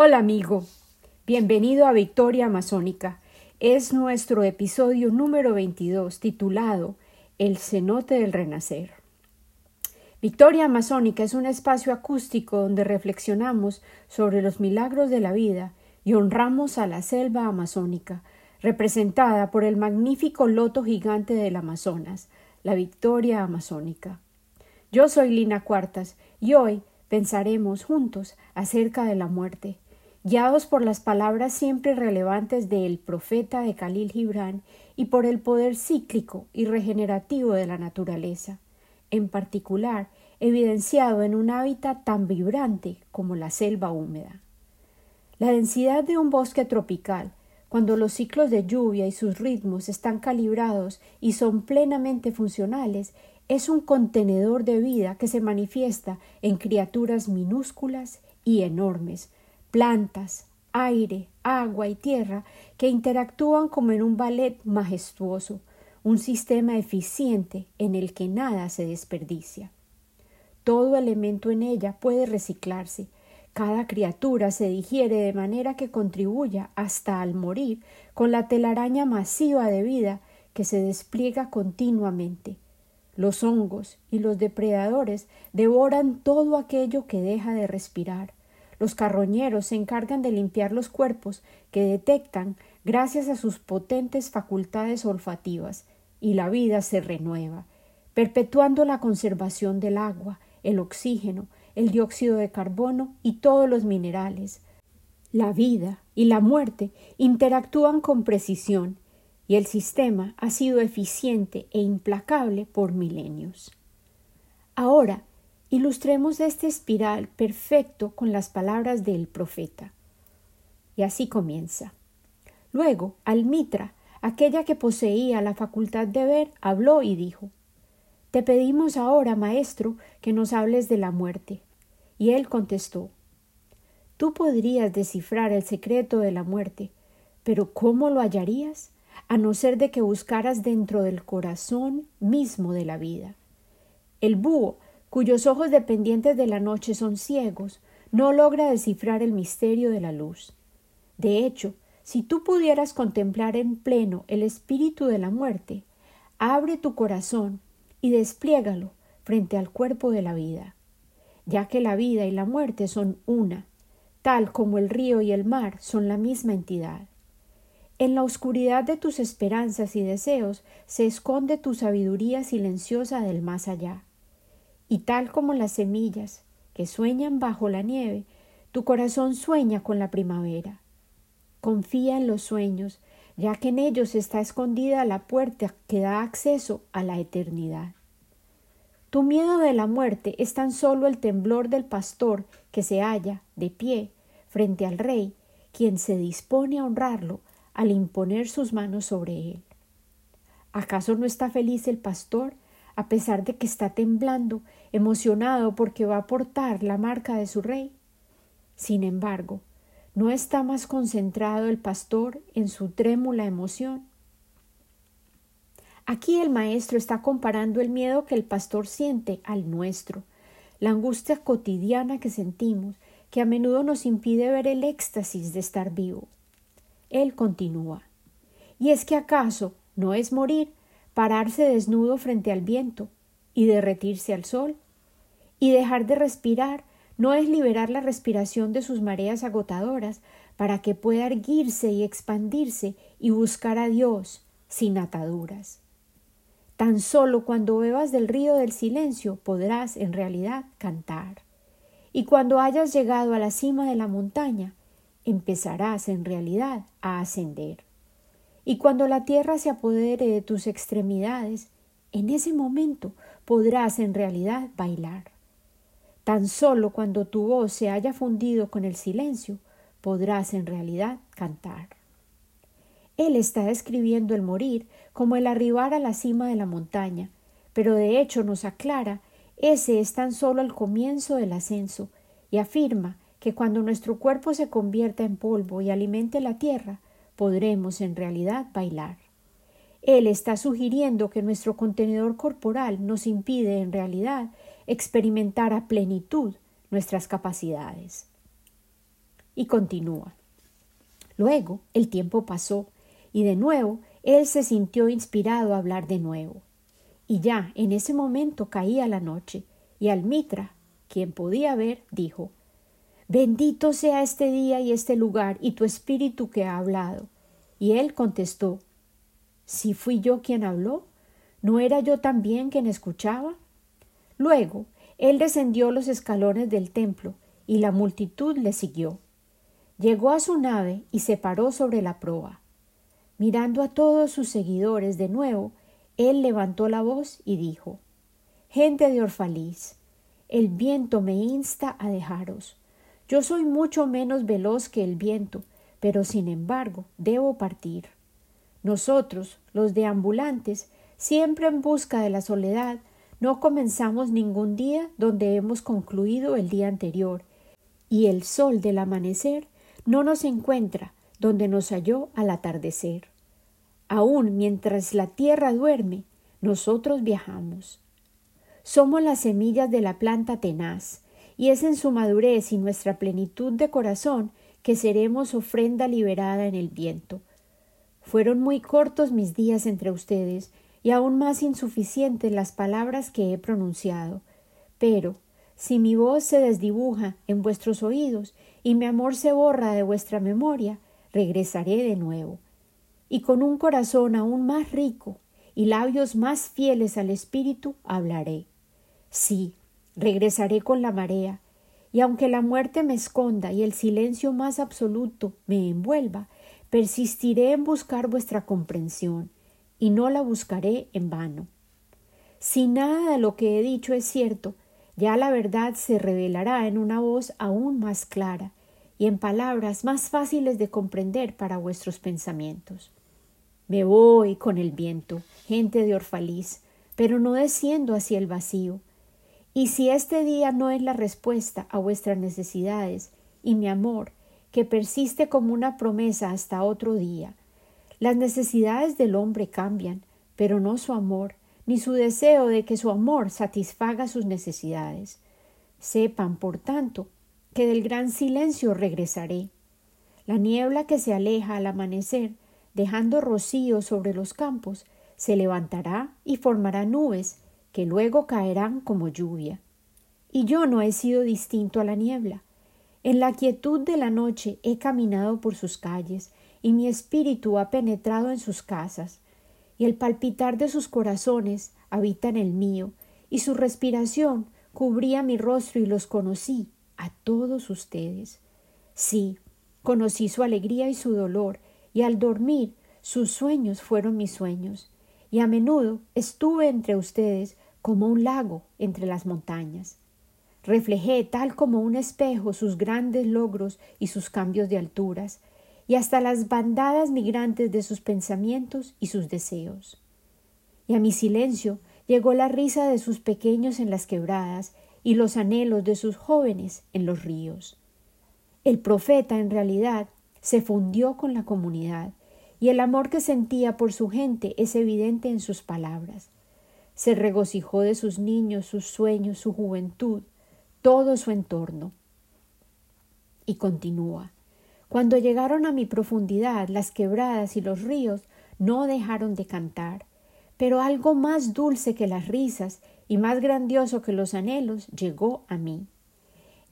Hola amigo, bienvenido a Victoria Amazónica. Es nuestro episodio número 22 titulado El cenote del renacer. Victoria Amazónica es un espacio acústico donde reflexionamos sobre los milagros de la vida y honramos a la selva amazónica, representada por el magnífico loto gigante del Amazonas, la Victoria Amazónica. Yo soy Lina Cuartas y hoy pensaremos juntos acerca de la muerte, guiados por las palabras siempre relevantes del profeta de Khalil Gibran y por el poder cíclico y regenerativo de la naturaleza, en particular evidenciado en un hábitat tan vibrante como la selva húmeda. La densidad de un bosque tropical, cuando los ciclos de lluvia y sus ritmos están calibrados y son plenamente funcionales, es un contenedor de vida que se manifiesta en criaturas minúsculas y enormes, plantas, aire, agua y tierra que interactúan como en un ballet majestuoso, un sistema eficiente en el que nada se desperdicia. Todo elemento en ella puede reciclarse, cada criatura se digiere de manera que contribuya hasta al morir con la telaraña masiva de vida que se despliega continuamente. Los hongos y los depredadores devoran todo aquello que deja de respirar. Los carroñeros se encargan de limpiar los cuerpos que detectan gracias a sus potentes facultades olfativas, y la vida se renueva, perpetuando la conservación del agua, el oxígeno, el dióxido de carbono y todos los minerales. La vida y la muerte interactúan con precisión, y el sistema ha sido eficiente e implacable por milenios. Ahora Ilustremos este espiral perfecto con las palabras del profeta. Y así comienza. Luego, Almitra, aquella que poseía la facultad de ver, habló y dijo Te pedimos ahora, maestro, que nos hables de la muerte. Y él contestó Tú podrías descifrar el secreto de la muerte, pero ¿cómo lo hallarías? a no ser de que buscaras dentro del corazón mismo de la vida. El búho cuyos ojos dependientes de la noche son ciegos, no logra descifrar el misterio de la luz. De hecho, si tú pudieras contemplar en pleno el espíritu de la muerte, abre tu corazón y despliégalo frente al cuerpo de la vida, ya que la vida y la muerte son una, tal como el río y el mar son la misma entidad. En la oscuridad de tus esperanzas y deseos se esconde tu sabiduría silenciosa del más allá. Y tal como las semillas que sueñan bajo la nieve, tu corazón sueña con la primavera. Confía en los sueños, ya que en ellos está escondida la puerta que da acceso a la eternidad. Tu miedo de la muerte es tan solo el temblor del pastor que se halla de pie frente al rey, quien se dispone a honrarlo al imponer sus manos sobre él. ¿Acaso no está feliz el pastor a pesar de que está temblando, emocionado porque va a portar la marca de su rey. Sin embargo, ¿no está más concentrado el pastor en su trémula emoción? Aquí el maestro está comparando el miedo que el pastor siente al nuestro, la angustia cotidiana que sentimos, que a menudo nos impide ver el éxtasis de estar vivo. Él continúa. ¿Y es que acaso no es morir pararse desnudo frente al viento y derretirse al sol. Y dejar de respirar no es liberar la respiración de sus mareas agotadoras para que pueda erguirse y expandirse y buscar a Dios sin ataduras. Tan solo cuando bebas del río del silencio podrás en realidad cantar. Y cuando hayas llegado a la cima de la montaña, empezarás en realidad a ascender. Y cuando la tierra se apodere de tus extremidades, en ese momento podrás en realidad bailar. Tan solo cuando tu voz se haya fundido con el silencio, podrás en realidad cantar. Él está describiendo el morir como el arribar a la cima de la montaña, pero de hecho nos aclara ese es tan solo el comienzo del ascenso, y afirma que cuando nuestro cuerpo se convierta en polvo y alimente la tierra, podremos en realidad bailar. Él está sugiriendo que nuestro contenedor corporal nos impide en realidad experimentar a plenitud nuestras capacidades. Y continúa. Luego el tiempo pasó, y de nuevo él se sintió inspirado a hablar de nuevo. Y ya en ese momento caía la noche, y Almitra, quien podía ver, dijo Bendito sea este día y este lugar y tu espíritu que ha hablado. Y él contestó Si fui yo quien habló, ¿no era yo también quien escuchaba? Luego él descendió los escalones del templo, y la multitud le siguió. Llegó a su nave y se paró sobre la proa. Mirando a todos sus seguidores de nuevo, él levantó la voz y dijo Gente de Orfalís, el viento me insta a dejaros. Yo soy mucho menos veloz que el viento, pero sin embargo debo partir. Nosotros, los deambulantes, siempre en busca de la soledad, no comenzamos ningún día donde hemos concluido el día anterior, y el sol del amanecer no nos encuentra donde nos halló al atardecer. Aún mientras la tierra duerme, nosotros viajamos. Somos las semillas de la planta tenaz, y es en su madurez y nuestra plenitud de corazón que seremos ofrenda liberada en el viento. Fueron muy cortos mis días entre ustedes, y aún más insuficientes las palabras que he pronunciado. Pero, si mi voz se desdibuja en vuestros oídos y mi amor se borra de vuestra memoria, regresaré de nuevo. Y con un corazón aún más rico y labios más fieles al Espíritu hablaré. Sí, regresaré con la marea, y aunque la muerte me esconda y el silencio más absoluto me envuelva, persistiré en buscar vuestra comprensión, y no la buscaré en vano. Si nada de lo que he dicho es cierto, ya la verdad se revelará en una voz aún más clara y en palabras más fáciles de comprender para vuestros pensamientos. Me voy con el viento, gente de Orfalís, pero no desciendo hacia el vacío. Y si este día no es la respuesta a vuestras necesidades y mi amor, que persiste como una promesa hasta otro día, las necesidades del hombre cambian, pero no su amor, ni su deseo de que su amor satisfaga sus necesidades. Sepan, por tanto, que del gran silencio regresaré. La niebla que se aleja al amanecer, dejando rocío sobre los campos, se levantará y formará nubes que luego caerán como lluvia. Y yo no he sido distinto a la niebla. En la quietud de la noche he caminado por sus calles, y mi espíritu ha penetrado en sus casas, y el palpitar de sus corazones habita en el mío, y su respiración cubría mi rostro y los conocí a todos ustedes. Sí, conocí su alegría y su dolor, y al dormir sus sueños fueron mis sueños, y a menudo estuve entre ustedes como un lago entre las montañas. Reflejé tal como un espejo sus grandes logros y sus cambios de alturas, y hasta las bandadas migrantes de sus pensamientos y sus deseos. Y a mi silencio llegó la risa de sus pequeños en las quebradas y los anhelos de sus jóvenes en los ríos. El profeta, en realidad, se fundió con la comunidad, y el amor que sentía por su gente es evidente en sus palabras. Se regocijó de sus niños, sus sueños, su juventud, todo su entorno. Y continúa. Cuando llegaron a mi profundidad, las quebradas y los ríos no dejaron de cantar, pero algo más dulce que las risas y más grandioso que los anhelos llegó a mí.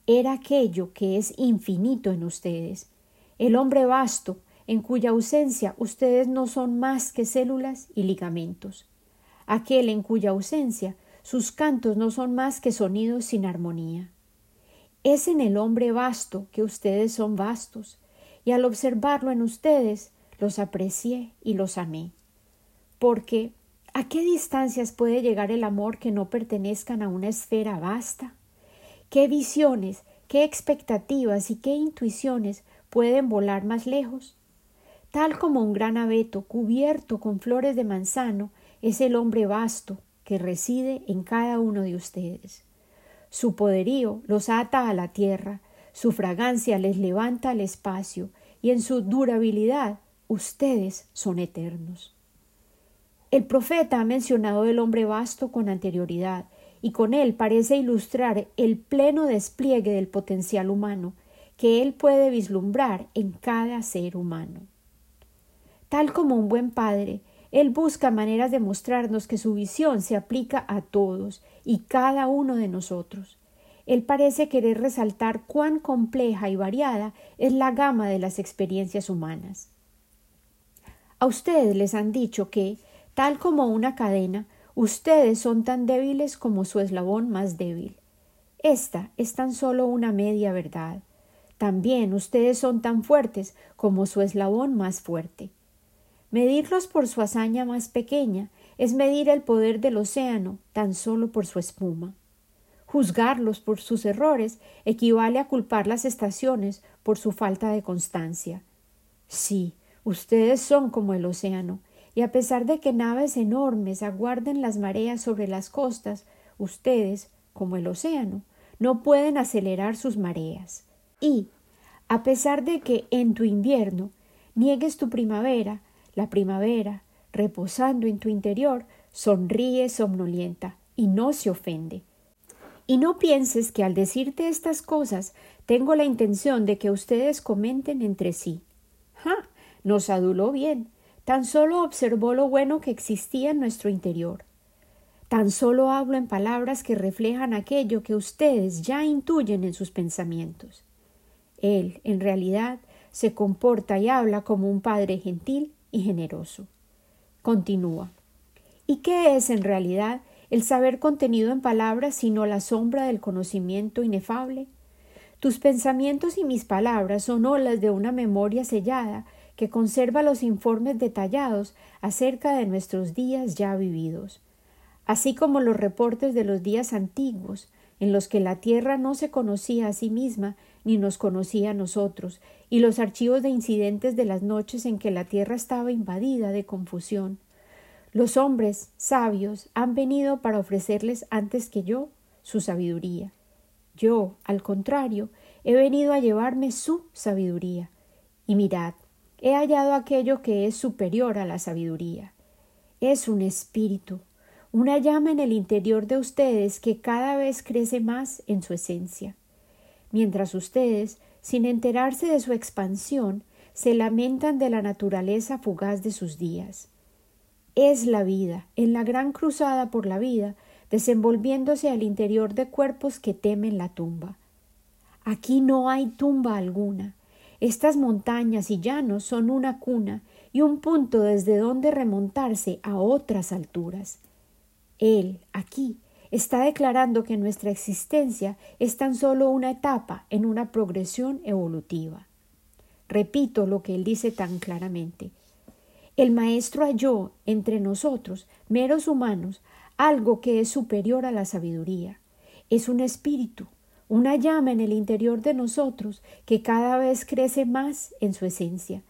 Era aquello que es infinito en ustedes, el hombre vasto, en cuya ausencia ustedes no son más que células y ligamentos, aquel en cuya ausencia sus cantos no son más que sonidos sin armonía. Es en el hombre vasto que ustedes son vastos, y al observarlo en ustedes los aprecié y los amé. Porque ¿a qué distancias puede llegar el amor que no pertenezcan a una esfera vasta? ¿Qué visiones, qué expectativas y qué intuiciones pueden volar más lejos? Tal como un gran abeto cubierto con flores de manzano es el hombre vasto que reside en cada uno de ustedes. Su poderío los ata a la tierra, su fragancia les levanta al espacio y en su durabilidad ustedes son eternos. El profeta ha mencionado el hombre vasto con anterioridad y con él parece ilustrar el pleno despliegue del potencial humano que Él puede vislumbrar en cada ser humano. Tal como un buen padre, Él busca maneras de mostrarnos que su visión se aplica a todos y cada uno de nosotros. Él parece querer resaltar cuán compleja y variada es la gama de las experiencias humanas. A ustedes les han dicho que, tal como una cadena, ustedes son tan débiles como su eslabón más débil. Esta es tan solo una media verdad. También ustedes son tan fuertes como su eslabón más fuerte. Medirlos por su hazaña más pequeña es medir el poder del océano tan solo por su espuma. Juzgarlos por sus errores equivale a culpar las estaciones por su falta de constancia. Sí, Ustedes son como el océano, y a pesar de que naves enormes aguarden las mareas sobre las costas, ustedes, como el océano, no pueden acelerar sus mareas. Y, a pesar de que en tu invierno niegues tu primavera, la primavera, reposando en tu interior, sonríe somnolienta y no se ofende. Y no pienses que al decirte estas cosas tengo la intención de que ustedes comenten entre sí. ¡Ja! Nos aduló bien, tan solo observó lo bueno que existía en nuestro interior. Tan solo hablo en palabras que reflejan aquello que ustedes ya intuyen en sus pensamientos. Él, en realidad, se comporta y habla como un padre gentil y generoso. Continúa. ¿Y qué es en realidad el saber contenido en palabras sino la sombra del conocimiento inefable? Tus pensamientos y mis palabras son olas de una memoria sellada que conserva los informes detallados acerca de nuestros días ya vividos, así como los reportes de los días antiguos, en los que la tierra no se conocía a sí misma ni nos conocía a nosotros, y los archivos de incidentes de las noches en que la tierra estaba invadida de confusión. Los hombres sabios han venido para ofrecerles antes que yo su sabiduría. Yo, al contrario, he venido a llevarme su sabiduría. Y mirad, he hallado aquello que es superior a la sabiduría. Es un espíritu, una llama en el interior de ustedes que cada vez crece más en su esencia, mientras ustedes, sin enterarse de su expansión, se lamentan de la naturaleza fugaz de sus días. Es la vida, en la gran cruzada por la vida, desenvolviéndose al interior de cuerpos que temen la tumba. Aquí no hay tumba alguna, estas montañas y llanos son una cuna y un punto desde donde remontarse a otras alturas. Él, aquí, está declarando que nuestra existencia es tan solo una etapa en una progresión evolutiva. Repito lo que él dice tan claramente. El Maestro halló entre nosotros, meros humanos, algo que es superior a la sabiduría. Es un espíritu, una llama en el interior de nosotros que cada vez crece más en su esencia,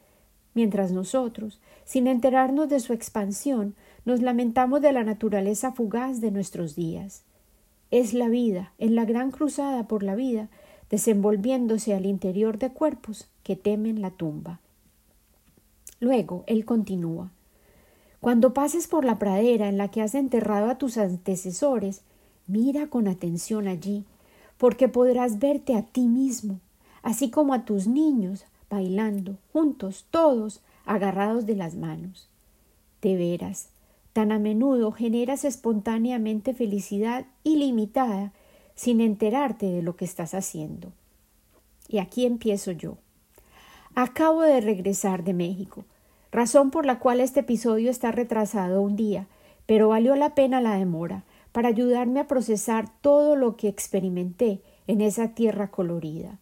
mientras nosotros, sin enterarnos de su expansión, nos lamentamos de la naturaleza fugaz de nuestros días. Es la vida, en la gran cruzada por la vida, desenvolviéndose al interior de cuerpos que temen la tumba. Luego él continúa. Cuando pases por la pradera en la que has enterrado a tus antecesores, mira con atención allí porque podrás verte a ti mismo, así como a tus niños, bailando, juntos, todos, agarrados de las manos. De veras, tan a menudo generas espontáneamente felicidad ilimitada sin enterarte de lo que estás haciendo. Y aquí empiezo yo. Acabo de regresar de México, razón por la cual este episodio está retrasado un día, pero valió la pena la demora, para ayudarme a procesar todo lo que experimenté en esa tierra colorida.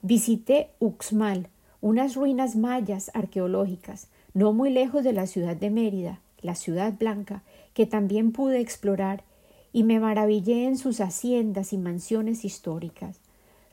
Visité Uxmal, unas ruinas mayas arqueológicas, no muy lejos de la ciudad de Mérida, la ciudad blanca, que también pude explorar, y me maravillé en sus haciendas y mansiones históricas.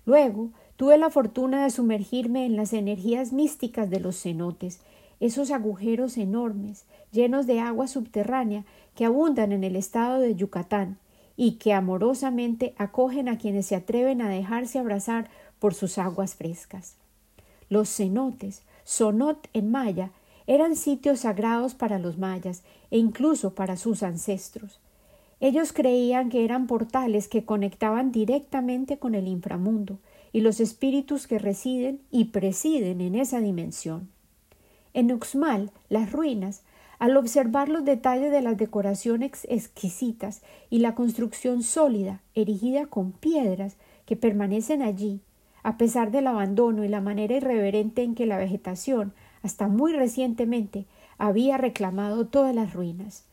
Luego tuve la fortuna de sumergirme en las energías místicas de los cenotes esos agujeros enormes, llenos de agua subterránea, que abundan en el estado de Yucatán y que amorosamente acogen a quienes se atreven a dejarse abrazar por sus aguas frescas. Los cenotes, sonot en maya, eran sitios sagrados para los mayas e incluso para sus ancestros. Ellos creían que eran portales que conectaban directamente con el inframundo y los espíritus que residen y presiden en esa dimensión. En Uxmal, las ruinas, al observar los detalles de las decoraciones exquisitas y la construcción sólida, erigida con piedras, que permanecen allí, a pesar del abandono y la manera irreverente en que la vegetación, hasta muy recientemente, había reclamado todas las ruinas.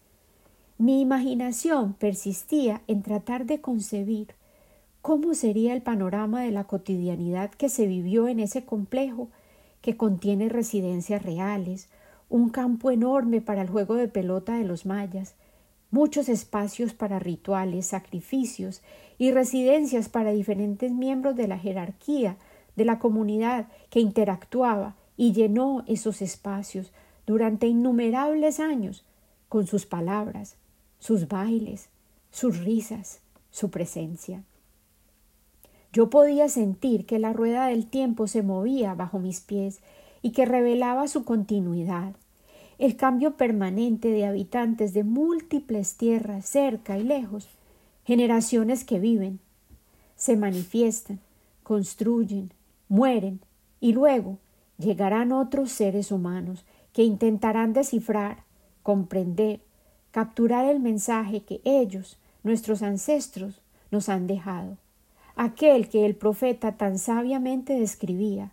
Mi imaginación persistía en tratar de concebir cómo sería el panorama de la cotidianidad que se vivió en ese complejo que contiene residencias reales, un campo enorme para el juego de pelota de los mayas, muchos espacios para rituales, sacrificios y residencias para diferentes miembros de la jerarquía de la comunidad que interactuaba y llenó esos espacios durante innumerables años con sus palabras, sus bailes, sus risas, su presencia. Yo podía sentir que la rueda del tiempo se movía bajo mis pies y que revelaba su continuidad, el cambio permanente de habitantes de múltiples tierras cerca y lejos, generaciones que viven, se manifiestan, construyen, mueren y luego llegarán otros seres humanos que intentarán descifrar, comprender, capturar el mensaje que ellos, nuestros ancestros, nos han dejado aquel que el profeta tan sabiamente describía,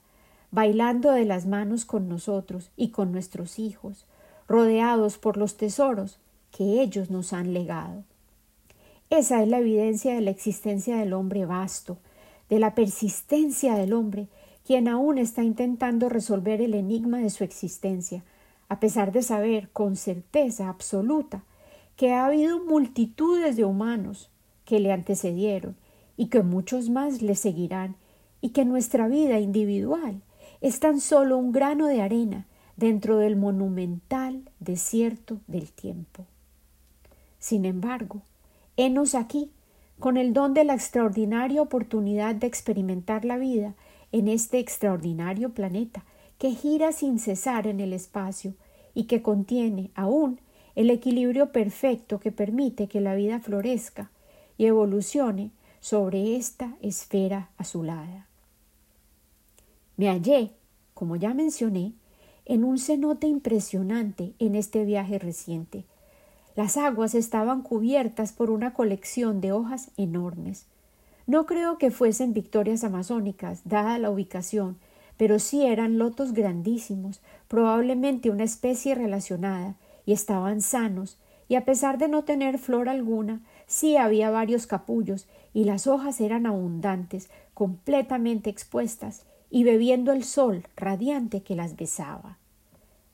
bailando de las manos con nosotros y con nuestros hijos, rodeados por los tesoros que ellos nos han legado. Esa es la evidencia de la existencia del hombre vasto, de la persistencia del hombre, quien aún está intentando resolver el enigma de su existencia, a pesar de saber con certeza absoluta que ha habido multitudes de humanos que le antecedieron y que muchos más le seguirán, y que nuestra vida individual es tan solo un grano de arena dentro del monumental desierto del tiempo. Sin embargo, henos aquí, con el don de la extraordinaria oportunidad de experimentar la vida en este extraordinario planeta que gira sin cesar en el espacio y que contiene aún el equilibrio perfecto que permite que la vida florezca y evolucione sobre esta esfera azulada. Me hallé, como ya mencioné, en un cenote impresionante en este viaje reciente. Las aguas estaban cubiertas por una colección de hojas enormes. No creo que fuesen victorias amazónicas, dada la ubicación, pero sí eran lotos grandísimos, probablemente una especie relacionada, y estaban sanos, y a pesar de no tener flor alguna, sí había varios capullos y las hojas eran abundantes, completamente expuestas, y bebiendo el sol radiante que las besaba.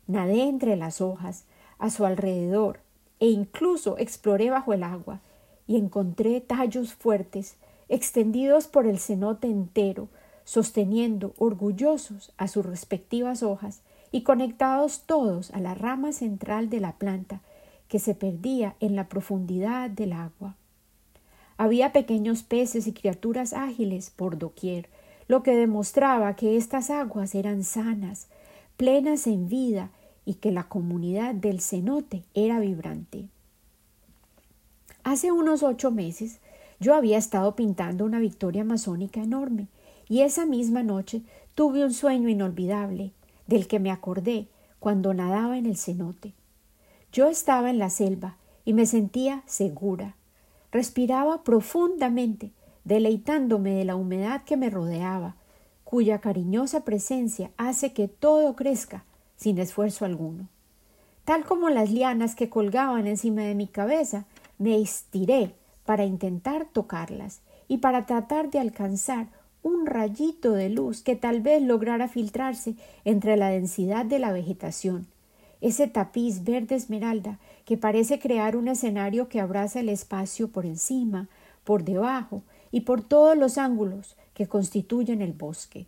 Nadé entre las hojas, a su alrededor, e incluso exploré bajo el agua, y encontré tallos fuertes, extendidos por el cenote entero, sosteniendo orgullosos a sus respectivas hojas y conectados todos a la rama central de la planta, que se perdía en la profundidad del agua. Había pequeños peces y criaturas ágiles por doquier, lo que demostraba que estas aguas eran sanas, plenas en vida y que la comunidad del cenote era vibrante. Hace unos ocho meses yo había estado pintando una victoria masónica enorme y esa misma noche tuve un sueño inolvidable del que me acordé cuando nadaba en el cenote. Yo estaba en la selva y me sentía segura, Respiraba profundamente, deleitándome de la humedad que me rodeaba, cuya cariñosa presencia hace que todo crezca sin esfuerzo alguno. Tal como las lianas que colgaban encima de mi cabeza, me estiré para intentar tocarlas y para tratar de alcanzar un rayito de luz que tal vez lograra filtrarse entre la densidad de la vegetación ese tapiz verde esmeralda que parece crear un escenario que abraza el espacio por encima, por debajo y por todos los ángulos que constituyen el bosque.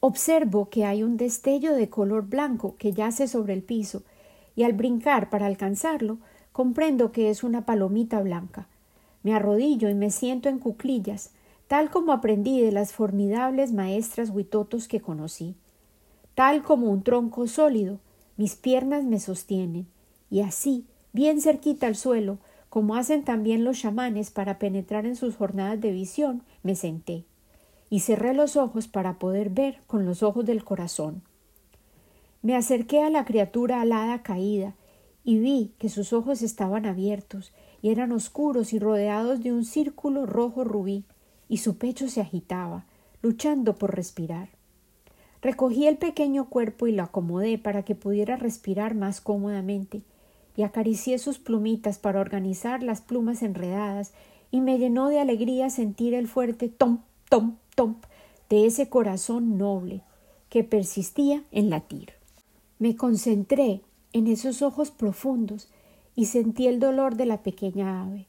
Observo que hay un destello de color blanco que yace sobre el piso, y al brincar para alcanzarlo, comprendo que es una palomita blanca. Me arrodillo y me siento en cuclillas, tal como aprendí de las formidables maestras huitotos que conocí. Tal como un tronco sólido, mis piernas me sostienen, y así, bien cerquita al suelo, como hacen también los chamanes para penetrar en sus jornadas de visión, me senté. y cerré los ojos para poder ver con los ojos del corazón. Me acerqué a la criatura alada caída y vi que sus ojos estaban abiertos y eran oscuros y rodeados de un círculo rojo rubí, y su pecho se agitaba, luchando por respirar. Recogí el pequeño cuerpo y lo acomodé para que pudiera respirar más cómodamente, y acaricié sus plumitas para organizar las plumas enredadas, y me llenó de alegría sentir el fuerte tom, tom, tom de ese corazón noble que persistía en latir. Me concentré en esos ojos profundos y sentí el dolor de la pequeña ave.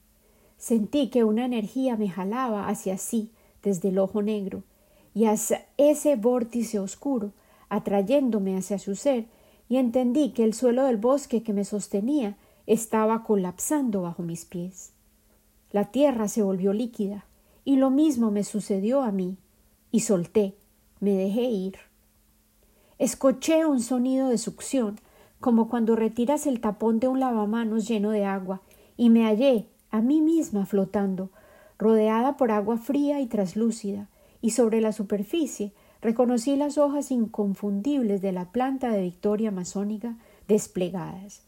Sentí que una energía me jalaba hacia sí desde el ojo negro y hacia ese vórtice oscuro, atrayéndome hacia su ser, y entendí que el suelo del bosque que me sostenía estaba colapsando bajo mis pies. La tierra se volvió líquida, y lo mismo me sucedió a mí, y solté, me dejé ir. Escuché un sonido de succión, como cuando retiras el tapón de un lavamanos lleno de agua, y me hallé a mí misma flotando, rodeada por agua fría y traslúcida, y sobre la superficie reconocí las hojas inconfundibles de la planta de Victoria amazónica desplegadas.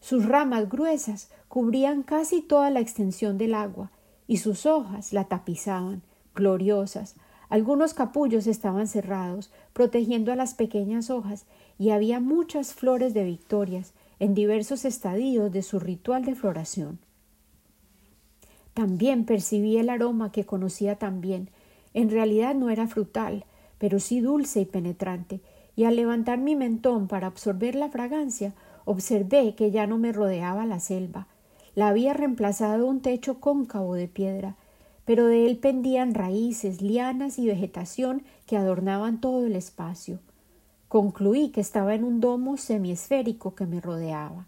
Sus ramas gruesas cubrían casi toda la extensión del agua, y sus hojas la tapizaban, gloriosas, algunos capullos estaban cerrados, protegiendo a las pequeñas hojas, y había muchas flores de victorias en diversos estadios de su ritual de floración. También percibí el aroma que conocía tan bien. En realidad no era frutal, pero sí dulce y penetrante, y al levantar mi mentón para absorber la fragancia, observé que ya no me rodeaba la selva. La había reemplazado un techo cóncavo de piedra, pero de él pendían raíces, lianas y vegetación que adornaban todo el espacio. Concluí que estaba en un domo semiesférico que me rodeaba.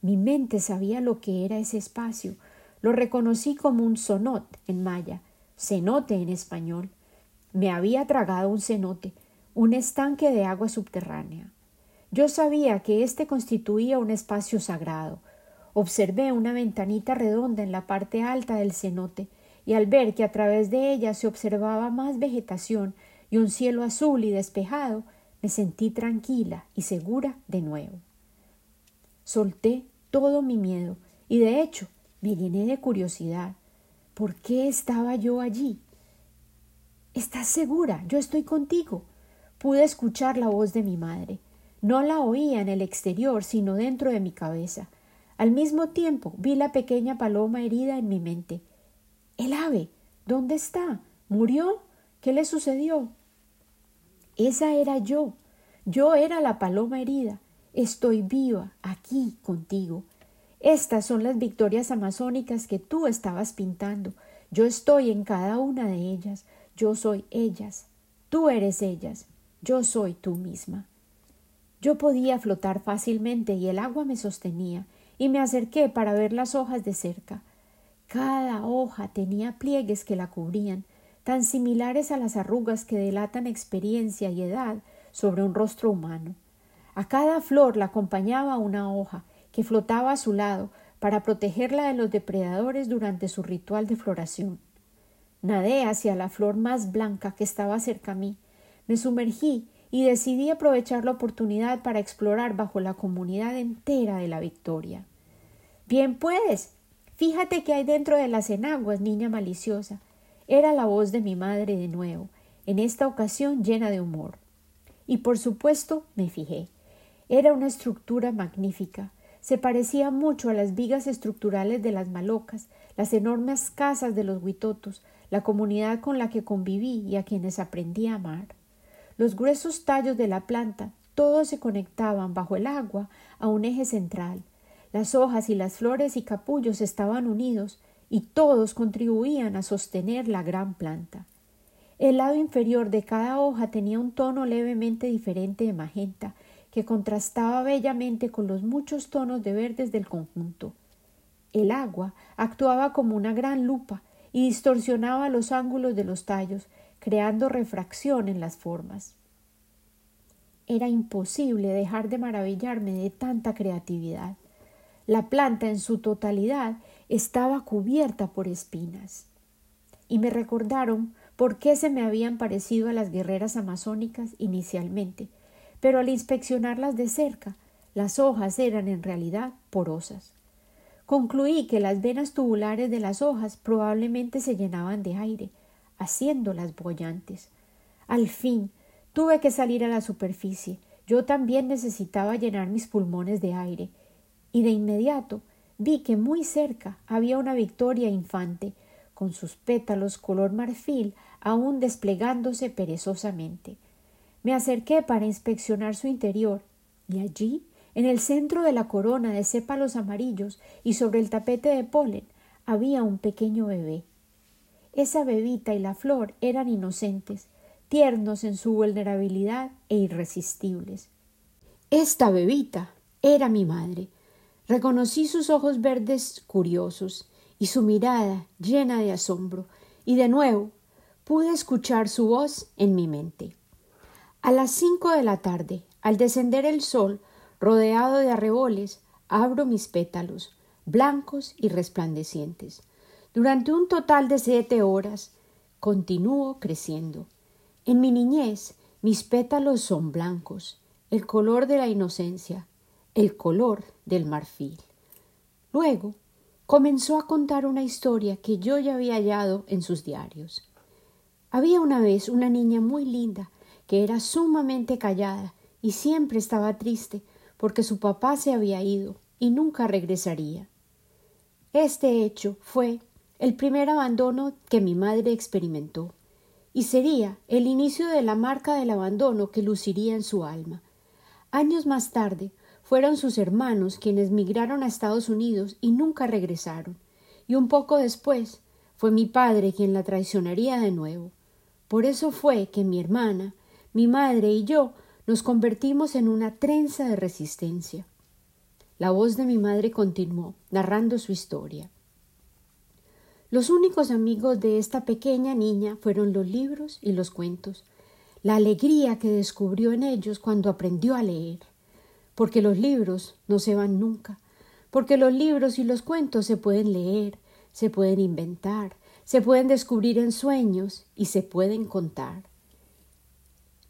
Mi mente sabía lo que era ese espacio. Lo reconocí como un sonot en maya, cenote en español. Me había tragado un cenote, un estanque de agua subterránea. Yo sabía que éste constituía un espacio sagrado. Observé una ventanita redonda en la parte alta del cenote y al ver que a través de ella se observaba más vegetación y un cielo azul y despejado, me sentí tranquila y segura de nuevo. Solté todo mi miedo y de hecho me llené de curiosidad. ¿Por qué estaba yo allí? ¿Estás segura? Yo estoy contigo. Pude escuchar la voz de mi madre. No la oía en el exterior, sino dentro de mi cabeza. Al mismo tiempo vi la pequeña paloma herida en mi mente. El ave. ¿Dónde está? ¿Murió? ¿Qué le sucedió? Esa era yo. Yo era la paloma herida. Estoy viva aquí contigo. Estas son las victorias amazónicas que tú estabas pintando. Yo estoy en cada una de ellas. Yo soy ellas. Tú eres ellas. Yo soy tú misma. Yo podía flotar fácilmente y el agua me sostenía, y me acerqué para ver las hojas de cerca. Cada hoja tenía pliegues que la cubrían, tan similares a las arrugas que delatan experiencia y edad sobre un rostro humano. A cada flor la acompañaba una hoja que flotaba a su lado para protegerla de los depredadores durante su ritual de floración. Nadé hacia la flor más blanca que estaba cerca a mí, me sumergí y decidí aprovechar la oportunidad para explorar bajo la comunidad entera de la Victoria. Bien puedes, Fíjate que hay dentro de las enaguas, niña maliciosa. Era la voz de mi madre de nuevo, en esta ocasión llena de humor. Y por supuesto me fijé. Era una estructura magnífica. Se parecía mucho a las vigas estructurales de las malocas, las enormes casas de los huitotos, la comunidad con la que conviví y a quienes aprendí a amar. Los gruesos tallos de la planta, todos se conectaban bajo el agua a un eje central, las hojas y las flores y capullos estaban unidos y todos contribuían a sostener la gran planta. El lado inferior de cada hoja tenía un tono levemente diferente de magenta, que contrastaba bellamente con los muchos tonos de verdes del conjunto. El agua actuaba como una gran lupa y distorsionaba los ángulos de los tallos, creando refracción en las formas. Era imposible dejar de maravillarme de tanta creatividad. La planta en su totalidad estaba cubierta por espinas. Y me recordaron por qué se me habían parecido a las guerreras amazónicas inicialmente, pero al inspeccionarlas de cerca, las hojas eran en realidad porosas. Concluí que las venas tubulares de las hojas probablemente se llenaban de aire, haciéndolas bollantes. Al fin tuve que salir a la superficie. Yo también necesitaba llenar mis pulmones de aire, y de inmediato vi que muy cerca había una Victoria infante, con sus pétalos color marfil aún desplegándose perezosamente. Me acerqué para inspeccionar su interior, y allí, en el centro de la corona de sépalos amarillos y sobre el tapete de polen, había un pequeño bebé. Esa bebita y la flor eran inocentes, tiernos en su vulnerabilidad e irresistibles. Esta bebita era mi madre. Reconocí sus ojos verdes curiosos y su mirada llena de asombro, y de nuevo pude escuchar su voz en mi mente. A las cinco de la tarde, al descender el sol, rodeado de arreboles, abro mis pétalos, blancos y resplandecientes. Durante un total de siete horas continúo creciendo. En mi niñez mis pétalos son blancos, el color de la inocencia, el color del marfil. Luego comenzó a contar una historia que yo ya había hallado en sus diarios. Había una vez una niña muy linda que era sumamente callada y siempre estaba triste porque su papá se había ido y nunca regresaría. Este hecho fue el primer abandono que mi madre experimentó, y sería el inicio de la marca del abandono que luciría en su alma. Años más tarde fueron sus hermanos quienes migraron a Estados Unidos y nunca regresaron, y un poco después fue mi padre quien la traicionaría de nuevo. Por eso fue que mi hermana, mi madre y yo nos convertimos en una trenza de resistencia. La voz de mi madre continuó, narrando su historia. Los únicos amigos de esta pequeña niña fueron los libros y los cuentos, la alegría que descubrió en ellos cuando aprendió a leer, porque los libros no se van nunca, porque los libros y los cuentos se pueden leer, se pueden inventar, se pueden descubrir en sueños y se pueden contar.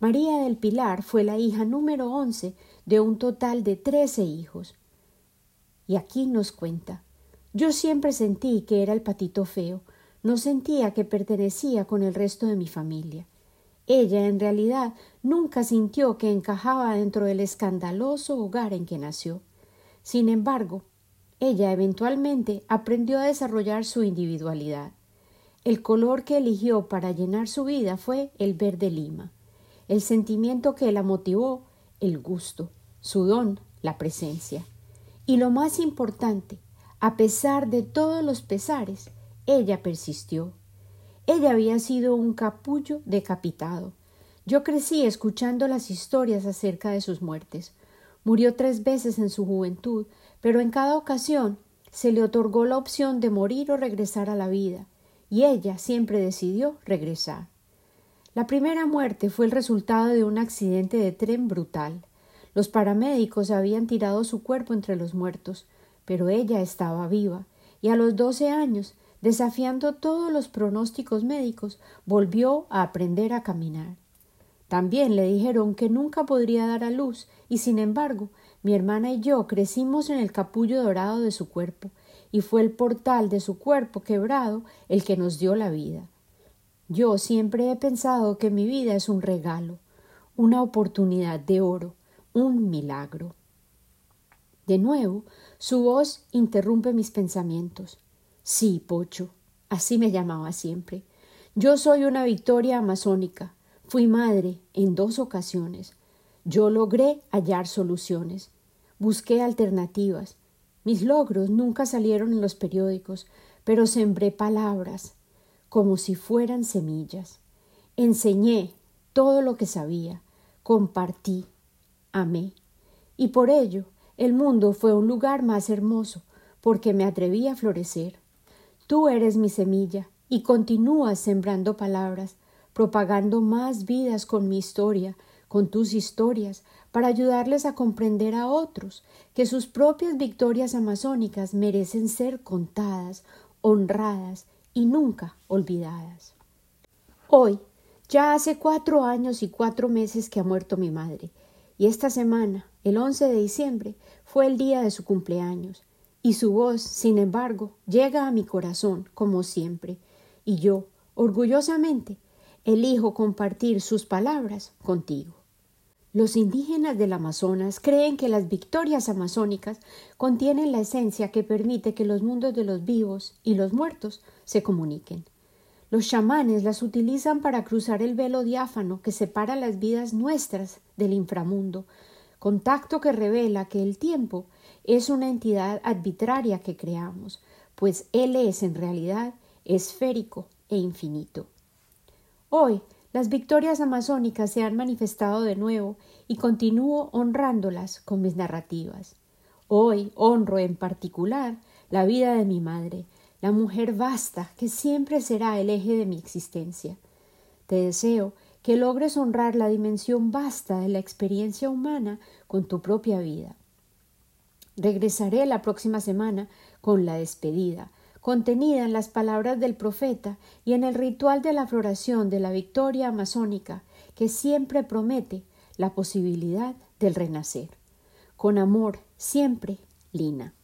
María del Pilar fue la hija número once de un total de trece hijos. Y aquí nos cuenta yo siempre sentí que era el patito feo, no sentía que pertenecía con el resto de mi familia. Ella, en realidad, nunca sintió que encajaba dentro del escandaloso hogar en que nació. Sin embargo, ella eventualmente aprendió a desarrollar su individualidad. El color que eligió para llenar su vida fue el verde lima. El sentimiento que la motivó, el gusto, su don, la presencia. Y lo más importante, a pesar de todos los pesares, ella persistió. Ella había sido un capullo decapitado. Yo crecí escuchando las historias acerca de sus muertes. Murió tres veces en su juventud, pero en cada ocasión se le otorgó la opción de morir o regresar a la vida, y ella siempre decidió regresar. La primera muerte fue el resultado de un accidente de tren brutal. Los paramédicos habían tirado su cuerpo entre los muertos, pero ella estaba viva, y a los doce años, desafiando todos los pronósticos médicos, volvió a aprender a caminar. También le dijeron que nunca podría dar a luz, y sin embargo, mi hermana y yo crecimos en el capullo dorado de su cuerpo, y fue el portal de su cuerpo quebrado el que nos dio la vida. Yo siempre he pensado que mi vida es un regalo, una oportunidad de oro, un milagro. De nuevo, su voz interrumpe mis pensamientos. Sí, Pocho, así me llamaba siempre. Yo soy una victoria amazónica. Fui madre en dos ocasiones. Yo logré hallar soluciones. Busqué alternativas. Mis logros nunca salieron en los periódicos, pero sembré palabras como si fueran semillas. Enseñé todo lo que sabía, compartí, amé, y por ello el mundo fue un lugar más hermoso, porque me atreví a florecer. Tú eres mi semilla, y continúas sembrando palabras, propagando más vidas con mi historia, con tus historias, para ayudarles a comprender a otros que sus propias victorias amazónicas merecen ser contadas, honradas y nunca olvidadas. Hoy, ya hace cuatro años y cuatro meses que ha muerto mi madre, y esta semana, el 11 de diciembre, fue el día de su cumpleaños, y su voz, sin embargo, llega a mi corazón, como siempre, y yo, orgullosamente, elijo compartir sus palabras contigo. Los indígenas del Amazonas creen que las victorias amazónicas contienen la esencia que permite que los mundos de los vivos y los muertos se comuniquen. Los chamanes las utilizan para cruzar el velo diáfano que separa las vidas nuestras del inframundo, contacto que revela que el tiempo es una entidad arbitraria que creamos, pues él es en realidad esférico e infinito. Hoy las victorias amazónicas se han manifestado de nuevo y continúo honrándolas con mis narrativas. Hoy honro en particular la vida de mi madre, la mujer vasta que siempre será el eje de mi existencia. Te deseo que logres honrar la dimensión vasta de la experiencia humana con tu propia vida. Regresaré la próxima semana con la despedida, contenida en las palabras del profeta y en el ritual de la floración de la victoria amazónica que siempre promete la posibilidad del renacer. Con amor, siempre, Lina.